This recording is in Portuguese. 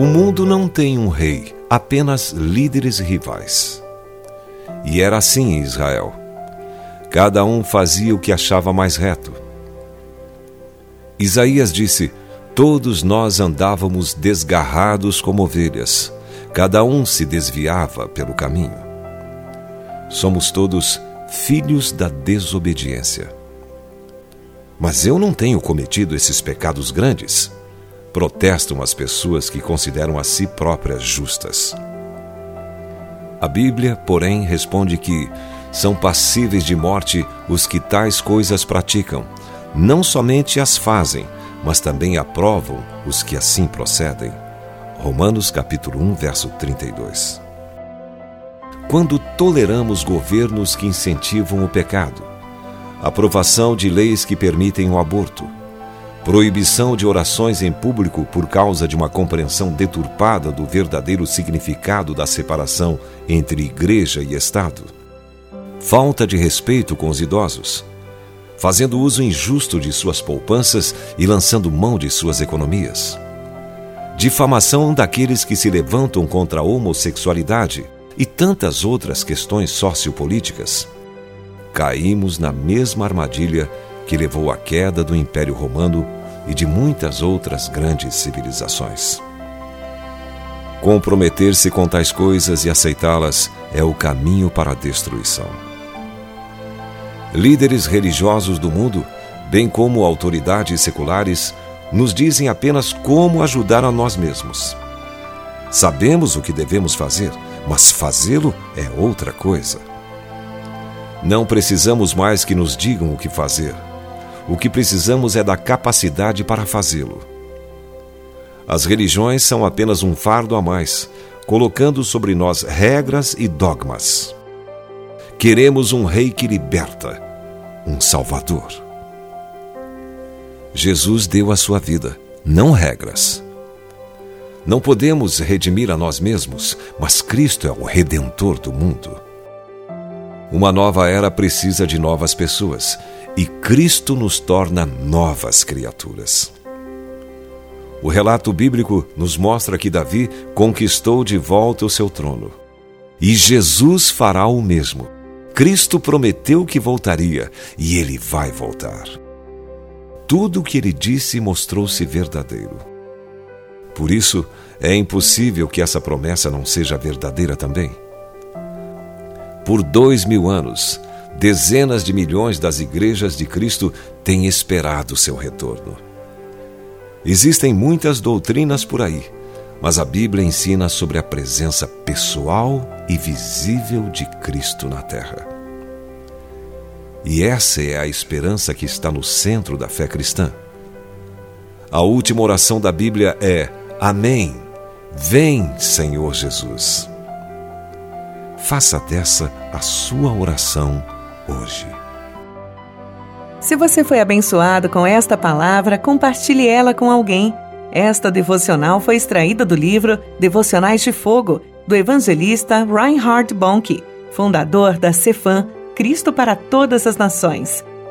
O mundo não tem um rei, apenas líderes rivais. E era assim em Israel. Cada um fazia o que achava mais reto. Isaías disse: Todos nós andávamos desgarrados como ovelhas, cada um se desviava pelo caminho. Somos todos filhos da desobediência. Mas eu não tenho cometido esses pecados grandes protestam as pessoas que consideram a si próprias justas. A Bíblia, porém, responde que são passíveis de morte os que tais coisas praticam, não somente as fazem, mas também aprovam os que assim procedem. Romanos capítulo 1, verso 32. Quando toleramos governos que incentivam o pecado, aprovação de leis que permitem o aborto, proibição de orações em público por causa de uma compreensão deturpada do verdadeiro significado da separação entre igreja e Estado, falta de respeito com os idosos, fazendo uso injusto de suas poupanças e lançando mão de suas economias, difamação daqueles que se levantam contra a homossexualidade e tantas outras questões sociopolíticas. Caímos na mesma armadilha que levou à queda do Império Romano e de muitas outras grandes civilizações. Comprometer-se com tais coisas e aceitá-las é o caminho para a destruição. Líderes religiosos do mundo, bem como autoridades seculares, nos dizem apenas como ajudar a nós mesmos. Sabemos o que devemos fazer, mas fazê-lo é outra coisa. Não precisamos mais que nos digam o que fazer o que precisamos é da capacidade para fazê-lo. As religiões são apenas um fardo a mais, colocando sobre nós regras e dogmas. Queremos um rei que liberta, um salvador. Jesus deu a sua vida, não regras. Não podemos redimir a nós mesmos, mas Cristo é o redentor do mundo. Uma nova era precisa de novas pessoas e Cristo nos torna novas criaturas. O relato bíblico nos mostra que Davi conquistou de volta o seu trono. E Jesus fará o mesmo. Cristo prometeu que voltaria e ele vai voltar. Tudo o que ele disse mostrou-se verdadeiro. Por isso, é impossível que essa promessa não seja verdadeira também. Por dois mil anos, dezenas de milhões das igrejas de Cristo têm esperado seu retorno. Existem muitas doutrinas por aí, mas a Bíblia ensina sobre a presença pessoal e visível de Cristo na terra. E essa é a esperança que está no centro da fé cristã. A última oração da Bíblia é: Amém. Vem, Senhor Jesus. Faça dessa a sua oração hoje. Se você foi abençoado com esta palavra, compartilhe ela com alguém. Esta devocional foi extraída do livro Devocionais de Fogo, do evangelista Reinhard Bonnke, fundador da Cefam, Cristo para Todas as Nações.